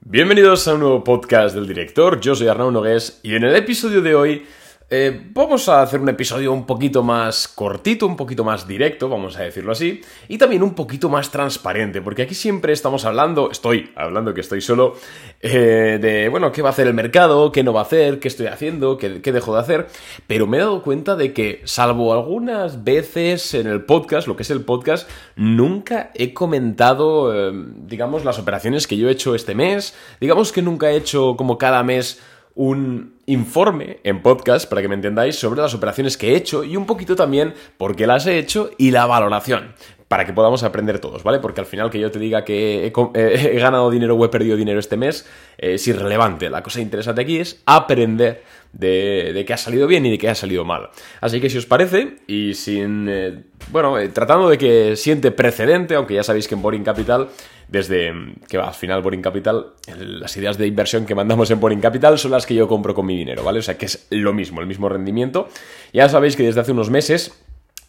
Bienvenidos a un nuevo podcast del director, yo soy Arnaud Nogués y en el episodio de hoy eh, vamos a hacer un episodio un poquito más cortito, un poquito más directo, vamos a decirlo así, y también un poquito más transparente, porque aquí siempre estamos hablando, estoy hablando que estoy solo, eh, de, bueno, qué va a hacer el mercado, qué no va a hacer, qué estoy haciendo, qué, dejo de hacer, pero me he dado cuenta de que, salvo algunas veces en el podcast, lo que es el podcast, nunca he comentado, eh, digamos, las operaciones que yo he hecho este mes, digamos que nunca he hecho como cada mes un informe en podcast, para que me entendáis, sobre las operaciones que he hecho y un poquito también por qué las he hecho y la valoración para que podamos aprender todos, ¿vale? Porque al final que yo te diga que he, ganado dinero o he perdido dinero este mes eh, es irrelevante. La cosa interesante aquí es aprender de, que ha salido bien y de que ha salido mal. Así que si os parece, y sin... Eh, bueno, eh, tratando de que siente precedente, aunque ya sabéis que en Boring Capital desde que va, al final Boring Capital, las ideas de inversión que mandamos en Boring Capital son las que yo compro con mi dinero, ¿vale? O sea que es lo mismo, el mismo rendimiento. Ya sabéis que desde hace unos meses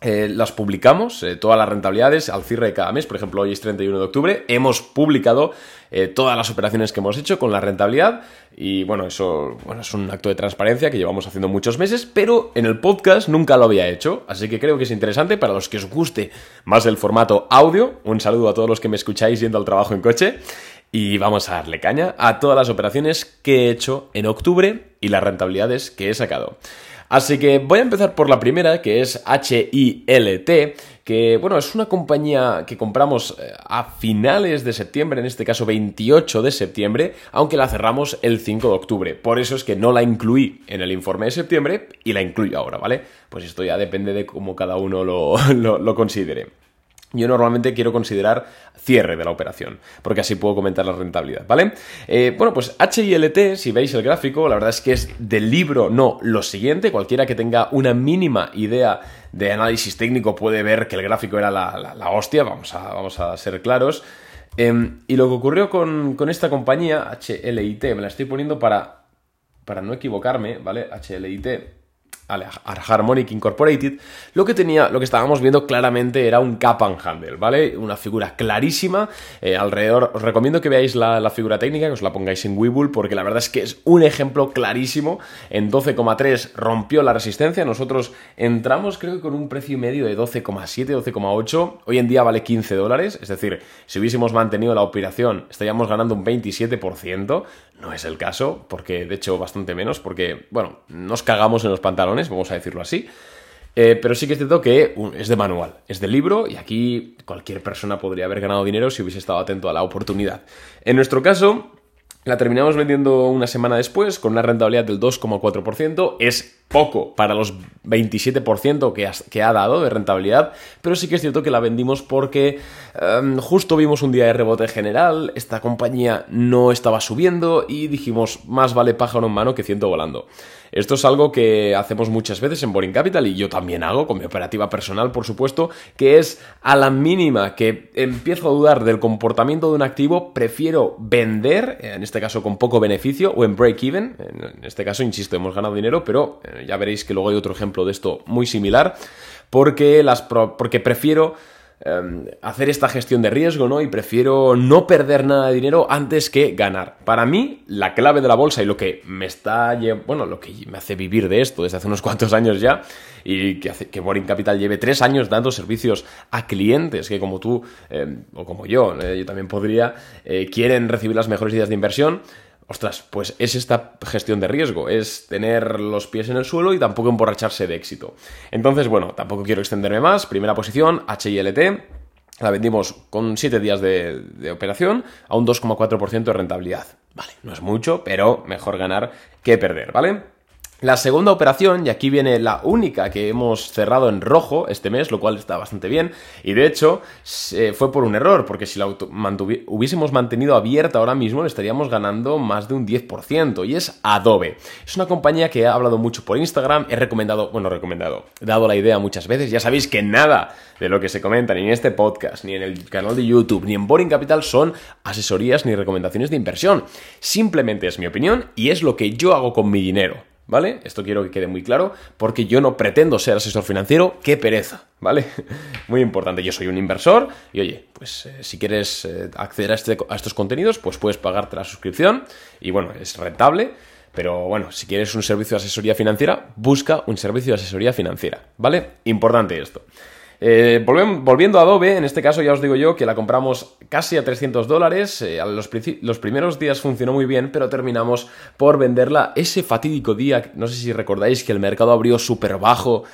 eh, las publicamos, eh, todas las rentabilidades al cierre de cada mes, por ejemplo hoy es 31 de octubre, hemos publicado eh, todas las operaciones que hemos hecho con la rentabilidad. Y bueno, eso bueno, es un acto de transparencia que llevamos haciendo muchos meses, pero en el podcast nunca lo había hecho, así que creo que es interesante para los que os guste más el formato audio, un saludo a todos los que me escucháis yendo al trabajo en coche. Y vamos a darle caña a todas las operaciones que he hecho en octubre y las rentabilidades que he sacado. Así que voy a empezar por la primera, que es HILT, que bueno, es una compañía que compramos eh, a finales de septiembre, en este caso 28 de septiembre, aunque la cerramos el 5 de octubre. Por eso es que no la incluí en el informe de septiembre y la incluyo ahora, ¿vale? Pues esto ya depende de cómo cada uno lo, lo considere yo normalmente quiero considerar cierre de la operación, porque así puedo comentar la rentabilidad, ¿vale? Eh, bueno, pues HILT, si veis el gráfico, la verdad es que es del libro no lo siguiente, cualquiera que tenga una mínima idea de análisis técnico puede ver que el gráfico era la, hostia, vamos a, vamos a ser claros. Em, y lo que ocurrió con, con, esta compañía, HLIT, me la estoy poniendo para, para no equivocarme, ¿vale? HLIT Harmonic Incorporated, lo que tenía, lo que estábamos viendo claramente era un cap and handle, ¿vale? Una figura clarísima. Eh, alrededor, os recomiendo que veáis la, figura técnica, que os la pongáis en Webull, porque la verdad es que es un ejemplo clarísimo. En 12,3 rompió la resistencia. Nosotros entramos, creo que con un precio medio de 12,7, 12,8. Hoy en día vale 15 dólares. Es decir, si hubiésemos mantenido la operación, estaríamos ganando un 27%. No es el caso, porque de hecho bastante menos, porque, bueno, nos cagamos en los pantalones, vamos a decirlo así. Eh, pero sí que es cierto que es de manual, es de libro y aquí cualquier persona podría haber ganado dinero si hubiese estado atento a la oportunidad. En nuestro caso, la terminamos vendiendo una semana después con una rentabilidad del 2,4%. Es poco para los 27% que, que, ha dado de rentabilidad, pero sí que es cierto que la vendimos porque em, justo vimos un día de rebote general, esta compañía no estaba subiendo y dijimos más vale pájaro en mano que ciento volando. Esto es algo que hacemos muchas veces en Boring Capital y yo también hago con mi operativa personal, por supuesto, que es a la mínima que empiezo a dudar del comportamiento de un activo, prefiero vender, en este caso con poco beneficio, o en break-even, en este caso, insisto, hemos ganado dinero, pero eh, ya veréis que luego hay otro ejemplo de esto muy similar, porque, las porque prefiero Em, hacer esta gestión de riesgo, ¿no? Y prefiero no perder nada de dinero antes que ganar. Para mí, la clave de la bolsa y lo que me está, bueno, lo que me hace vivir de esto desde hace unos cuantos años ya, y que hace que Boring Capital lleve tres años dando servicios a clientes que como tú, em, o como yo, eh, yo también podría, eh, quieren recibir las mejores ideas de inversión, Ostras, pues es esta gestión de riesgo, es tener los pies en el suelo y tampoco emborracharse de éxito. Entonces, bueno, tampoco quiero extenderme más. Primera posición, HILT. La vendimos con 7 días de, de operación a un 2,4% de rentabilidad. Vale, no es mucho, pero mejor ganar que perder, ¿vale? La segunda operación, y aquí viene la única que hemos cerrado en rojo este mes, lo cual está bastante bien, y de hecho fue por un error, porque si la hubiésemos mantenido abierta ahora mismo le estaríamos ganando más de un 10%, y es Adobe. Es una compañía que he hablado mucho por Instagram, he recomendado, bueno, recomendado, he dado la idea muchas veces, ya sabéis que nada de lo que se comenta ni en este podcast, ni en el canal de YouTube, ni en Boring Capital son asesorías ni recomendaciones de inversión, simplemente es mi opinión y es lo que yo hago con mi dinero. ¿Vale? Esto quiero que quede muy claro, porque yo no pretendo ser asesor financiero, qué pereza, ¿vale? Muy importante, yo soy un inversor y oye, pues eh, si quieres eh, acceder a, este, a estos contenidos, pues puedes pagarte la suscripción y bueno, es rentable. Pero bueno, si quieres un servicio de asesoría financiera, busca un servicio de asesoría financiera, ¿vale? Importante esto. Eh, volviendo a Adobe, en este caso ya os digo yo que la compramos casi a 300 dólares. Eh, los, los, primeros días funcionó muy bien, pero terminamos por venderla ese fatídico día. No sé si recordáis que el mercado abrió súper bajo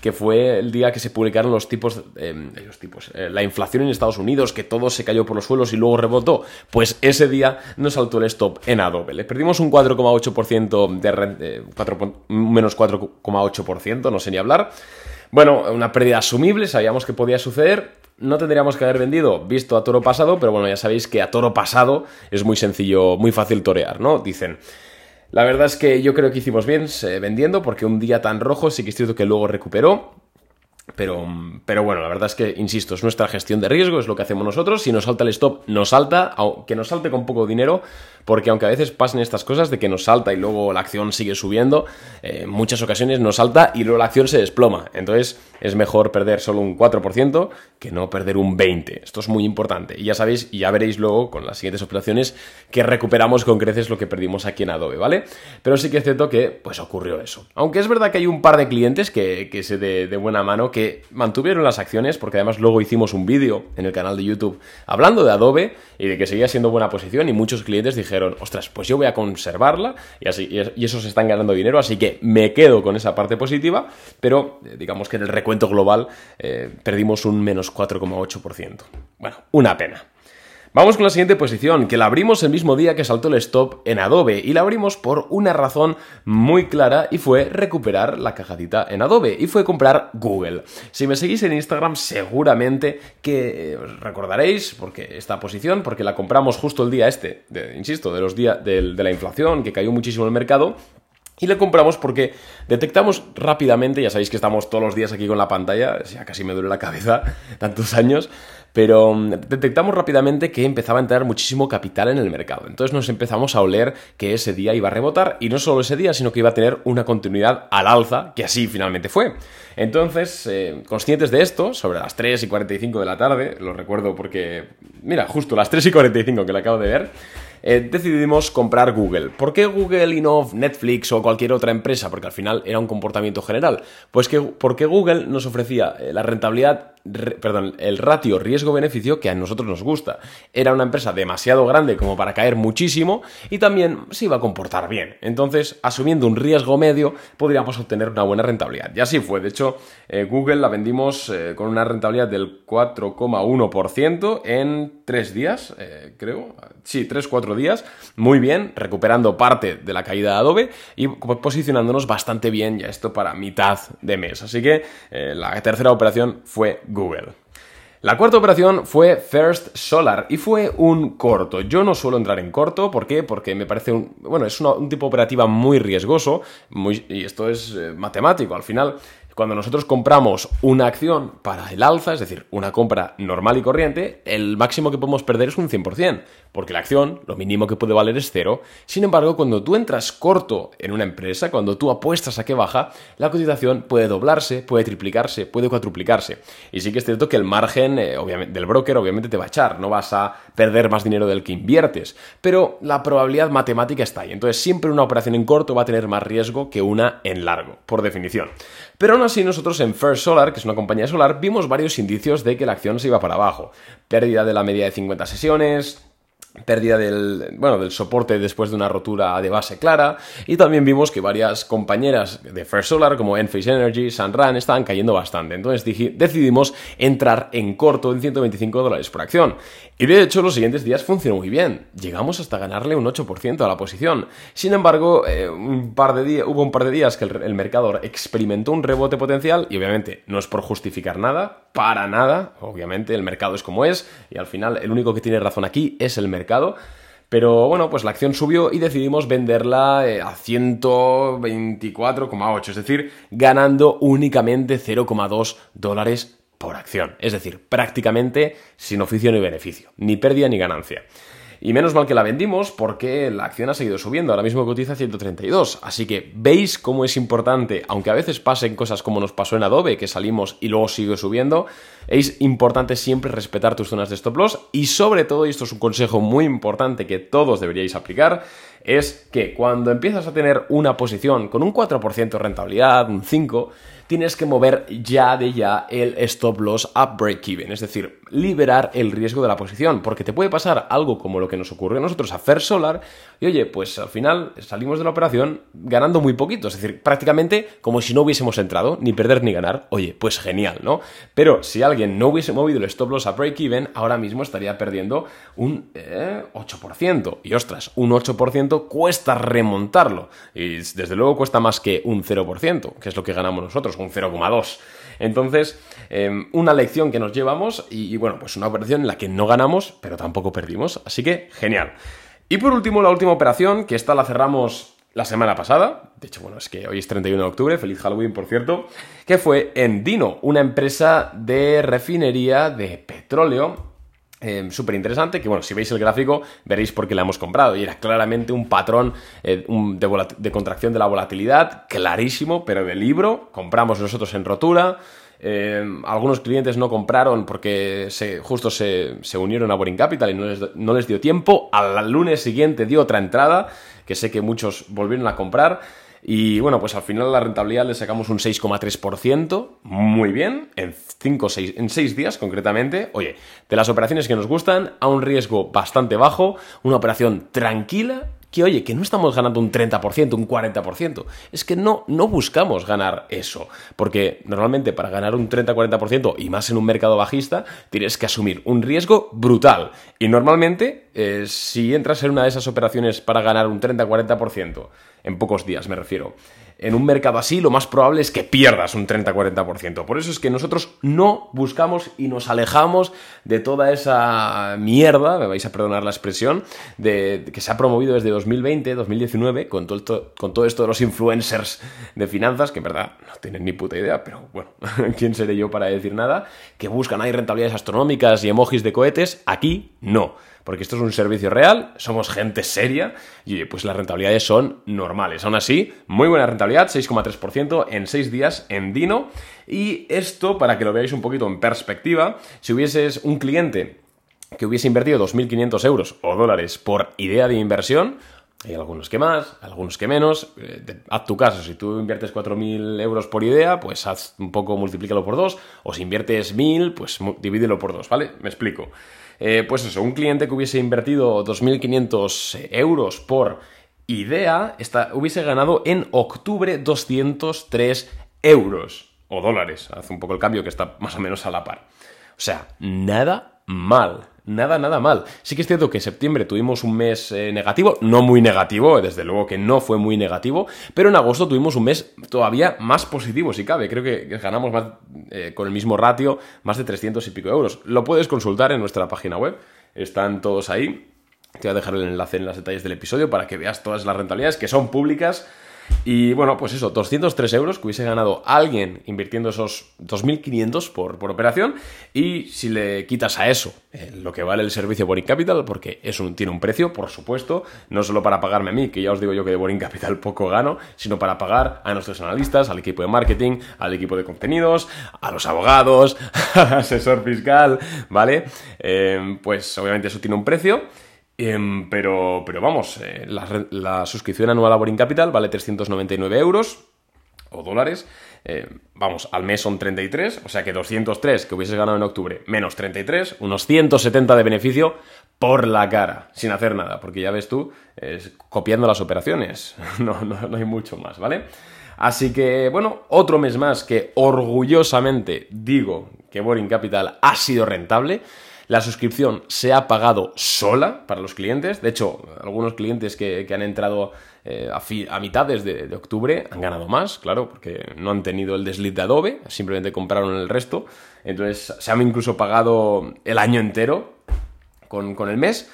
que fue el día que se publicaron los tipos, eh, los tipos la inflación en Estados Unidos, que todo se cayó por los suelos y luego rebotó, pues ese día nos saltó el stop en Adobe. Le perdimos un 4,8% de, 4, menos 4,8%, no sé ni hablar. Bueno, una pérdida asumible, sabíamos que podía suceder. No tendríamos que haber vendido visto a toro pasado, pero bueno, ya sabéis que a toro pasado es muy sencillo, muy fácil torear, ¿no? Dicen. La verdad es que yo creo que hicimos bien eh, vendiendo, porque un día tan rojo sí que es cierto que luego recuperó. Pero, pero bueno, la verdad es que, insisto, es nuestra gestión de riesgo, es lo que hacemos nosotros. Si nos salta el stop, nos salta, aunque nos salte con poco dinero, porque aunque a veces pasen estas cosas de que nos salta y luego la acción sigue subiendo, eh, en muchas ocasiones nos salta y luego la acción se desploma. Entonces es mejor perder solo un 4% que no perder un 20%. Esto es muy importante. Y ya sabéis, y ya veréis luego con las siguientes operaciones que recuperamos con creces lo que perdimos aquí en Adobe, ¿vale? Pero sí que es cierto que pues ocurrió eso. Aunque es verdad que hay un par de clientes que, que se de, de buena mano que mantuvieron las acciones, porque además luego hicimos un vídeo en el canal de YouTube hablando de Adobe y de que seguía siendo buena posición y muchos clientes dijeron dijeron, ostras, pues yo voy a conservarla y, así, y esos están ganando dinero, así que me quedo con esa parte positiva, pero eh, digamos que en el recuento global eh, perdimos un menos 4,8%. Bueno, una pena. Vamos con la siguiente posición, que la abrimos el mismo día que saltó el stop en Adobe y la abrimos por una razón muy clara y fue recuperar la cajadita en Adobe y fue comprar Google. Si me seguís en Instagram seguramente que os recordaréis porque esta posición, porque la compramos justo el día este, insisto, de los días de, de la inflación que cayó muchísimo el mercado y le compramos porque detectamos rápidamente, ya sabéis que estamos todos los días aquí con la pantalla, ya casi me duele la cabeza, tantos años, pero mm, detectamos rápidamente que empezaba a entrar muchísimo capital en el mercado. Entonces nos empezamos a oler que ese día iba a rebotar y no solo ese día, sino que iba a tener una continuidad al alza, que así finalmente fue. Entonces, eh, conscientes de esto, sobre las 3 y 45 de la tarde, lo recuerdo porque, mira, justo las 3 y 45 que le acabo de ver, eh, decidimos comprar Google. ¿Por qué Google y no Netflix o cualquier otra empresa? Porque al final era un comportamiento general. Pues que porque Google nos ofrecía eh, la rentabilidad perdón, el ratio riesgo-beneficio que a nosotros nos gusta. Era una empresa demasiado grande como para caer muchísimo y también se iba a comportar bien. Entonces, asumiendo un riesgo medio, podríamos obtener una buena rentabilidad. Y así fue. De hecho, eh, Google la vendimos con una rentabilidad del 4,1% en tres días, creo. Sí, 3-4 días, muy bien, recuperando parte de la caída de Adobe y posicionándonos bastante bien ya esto para mitad de mes. Así que eh, la tercera operación fue Google. La cuarta operación fue First Solar y fue un corto. Yo no suelo entrar en corto, ¿por qué? Porque me parece un, bueno, es un tipo de operativa muy riesgoso muy, y esto es eh, matemático. Al final, cuando nosotros compramos una acción para el alza, es decir, una compra normal y corriente, el máximo que podemos perder es un 100%, porque la acción, lo mínimo que puede valer es cero. Sin embargo, cuando tú entras corto en una empresa, cuando tú apuestas a que baja, la cotización puede doblarse, puede triplicarse, puede cuatruplicarse. Y sí que es cierto que el margen eh, del broker obviamente te va a echar, no vas a perder más dinero del que inviertes, pero la probabilidad matemática está ahí. Entonces, siempre una operación en corto va a tener más riesgo que una en largo, por definición. Pero aún así nosotros en First Solar, que es una compañía solar, vimos varios indicios de que la acción se iba para abajo. Pérdida de la media de 50 sesiones, pérdida del, bueno, del soporte después de una rotura de base clara y también vimos que varias compañeras de First Solar como Enphase Energy, Sunrun estaban cayendo bastante. Entonces decidimos entrar en corto en 125 dólares por acción. Y de hecho los siguientes días funcionó muy bien. Llegamos hasta ganarle un 8% a la posición. Sin embargo, eh, un par de días, hubo un par de días que el, el mercado experimentó un rebote potencial y obviamente no es por justificar nada, para nada, obviamente el mercado es como es y al final el único que tiene razón aquí es el mercado pero bueno, pues la acción subió y decidimos venderla eh, a 124,8, es decir, ganando únicamente 0,2 dólares por acción. Es decir, prácticamente sin oficio ni beneficio, ni pérdida ni ganancia. Y menos mal que la vendimos porque la acción ha seguido subiendo, ahora mismo cotiza 132. Así que veis cómo es importante, aunque a veces pasen cosas como nos pasó en Adobe, que salimos y luego sigue subiendo, es importante siempre respetar tus zonas de stop loss y sobre todo, y esto es un consejo muy importante que todos deberíais aplicar, es que cuando empiezas a tener una posición con un 4% de rentabilidad, un 5%, tienes que mover ya de ya el stop loss a break-even, es decir, liberar el riesgo de la posición, porque te puede pasar algo como lo que nos ocurrió a nosotros a First Solar, y oye, pues al final salimos de la operación ganando muy poquito, es decir, prácticamente como si no hubiésemos entrado, ni perder ni ganar, oye, pues genial, ¿no? Pero si alguien no hubiese movido el stop loss a break-even, ahora mismo estaría perdiendo un 8%, eh, y ostras, un 8% cuesta remontarlo, y desde luego cuesta más que un 0%, que es lo que ganamos nosotros un 0,2. Entonces, em, una lección que nos llevamos y, bueno, pues una operación en la que no ganamos, pero tampoco perdimos. Así que, genial. Y por último, la última operación, que esta la cerramos la semana pasada, de hecho, bueno, es que hoy es 31 de octubre, feliz Halloween, por cierto, que fue en Dino, una empresa de refinería de petróleo eh, súper interesante, que bueno, si veis el gráfico veréis por qué la hemos comprado. Y era claramente un patrón eh, de, contracción de la volatilidad, clarísimo, pero de libro, compramos nosotros en rotura, eh, algunos clientes no compraron porque se, justo se, unieron a Boring Capital y no les, no les dio tiempo, al lunes siguiente dio otra entrada, que sé que muchos volvieron a comprar, y bueno, pues al final la rentabilidad le sacamos un 6,3%, muy bien, en 5, 6, en 6 días concretamente. Oye, de las operaciones que nos gustan, a un riesgo bastante bajo, una operación tranquila, que oye, que no estamos ganando un 30%, un 40%. Es que no, no buscamos ganar eso. Porque normalmente para ganar un 30-40% y más en un mercado bajista, tienes que asumir un riesgo brutal. Y normalmente, eh, si entras en una de esas operaciones para ganar un 30-40%, en pocos días me refiero, en un mercado así lo más probable es que pierdas un 30-40%. Por eso es que nosotros no buscamos y nos alejamos de toda esa mierda, me vais a perdonar la expresión, de, que se ha promovido desde 2020, 2019, con todo, esto, con todo esto de los influencers de finanzas, que en verdad no tienen ni puta idea, pero bueno, ¿quién seré yo para decir nada? Que buscan ahí rentabilidades astronómicas y emojis de cohetes, aquí no porque esto es un servicio real, somos gente seria y pues las rentabilidades son normales. Aún así, muy buena rentabilidad, 6,3% en 6 días en Dino. Y esto, para que lo veáis un poquito en perspectiva, si hubieses un cliente que hubiese invertido 2.500 euros o dólares por idea de inversión, hay algunos que más, algunos que menos. Eh, haz tu caso, si tú inviertes 4.000 euros por idea, pues haz un poco, multiplícalo por 2. O si inviertes 1.000, pues divídelo por 2, ¿vale? Me explico. Eh, pues eso, un cliente que hubiese invertido 2.500 euros por idea, hubiese ganado en octubre 203 euros o dólares. Hace un poco el cambio que está más o menos a la par. O sea, nada mal nada, nada mal. Sí que es cierto que en septiembre tuvimos un mes eh, negativo, no muy negativo, desde luego que no fue muy negativo, pero en agosto tuvimos un mes todavía más positivo, si cabe. Creo que ganamos más, eh, con el mismo ratio más de 300 y pico euros. Lo puedes consultar en nuestra página web, están todos ahí. Te voy a dejar el enlace en los detalles del episodio para que veas todas las rentabilidades que son públicas y bueno, pues eso, 203 euros que hubiese ganado alguien invirtiendo esos 2.500 por, por operación. Y si le quitas a eso eh, lo que vale el servicio Boring Capital, porque eso tiene un precio, por supuesto, no solo para pagarme a mí, que ya os digo yo que de Boring Capital poco gano, sino para pagar a nuestros analistas, al equipo de marketing, al equipo de contenidos, a los abogados, al asesor fiscal, ¿vale? Eh, pues obviamente eso tiene un precio. Em, pero, pero vamos, eh, la, suscripción anual a Boring Capital vale 399 euros o dólares. Eh, vamos, al mes son 33, o sea que 203 que hubieses ganado en octubre, menos 33, unos 170 de beneficio por la cara, sin hacer nada, porque ya ves tú, copiando las operaciones, no, no, no hay mucho más, ¿vale? Así que, bueno, otro mes más que orgullosamente digo que Boring Capital ha sido rentable. La suscripción se ha pagado sola para los clientes. De hecho, algunos clientes que, han entrado eh, a, mitades de, octubre han ganado más, claro, porque no han tenido el desliz de Adobe, simplemente compraron el resto. Entonces, se han incluso pagado el año entero con, con el mes.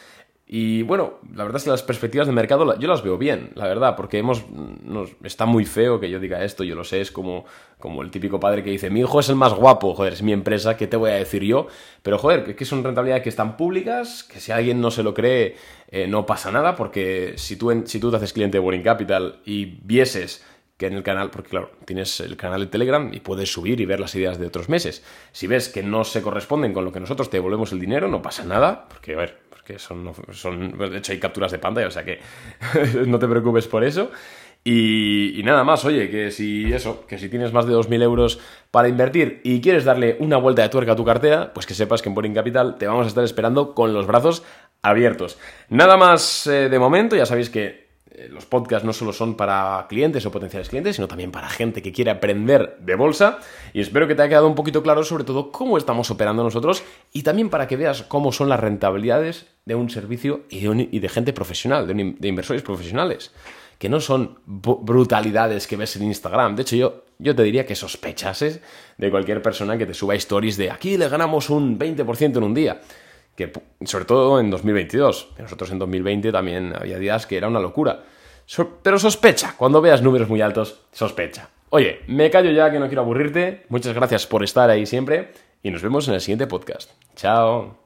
Y bueno, la verdad es que las perspectivas de mercado yo las veo bien, la verdad, porque hemos, nos, está muy feo que yo diga esto, yo lo sé, es como, como el típico padre que dice, mi hijo es el más guapo, joder, es mi empresa, ¿qué te voy a decir yo? Pero joder, que son rentabilidades que están públicas, que si alguien no se lo cree, eh, no pasa nada, porque si tú, si tú te haces cliente de Boring Capital y vieses que en el canal, porque claro, tienes el canal de Telegram y puedes subir y ver las ideas de otros meses. Si ves que no se corresponden con lo que nosotros te devolvemos el dinero, no pasa nada, porque a ver, que son, son, de hecho hay capturas de pantalla, o sea que no te preocupes por eso. Y, nada más, oye, que si eso, que si tienes más de 2.000 euros para invertir y quieres darle una vuelta de tuerca a tu cartera, pues que sepas que en Boring Capital te vamos a estar esperando con los brazos abiertos. Nada más eh, de momento, ya sabéis que eh, los podcasts no solo son para clientes o potenciales clientes, sino también para gente que quiere aprender de bolsa. Y espero que te haya quedado un poquito claro sobre todo cómo estamos operando nosotros y también para que veas cómo son las rentabilidades de un servicio y de, gente profesional, de, inversores profesionales. Que no son brutalidades que ves en Instagram. De hecho, yo, yo te diría que sospechases de cualquier persona que te suba stories de aquí le ganamos un 20% en un día que sobre todo en 2022, nosotros en 2020 también había días que era una locura. pero sospecha, cuando veas números muy altos, sospecha. Oye, me callo ya que no quiero aburrirte, muchas gracias por estar ahí siempre y nos vemos en el siguiente podcast. Chao.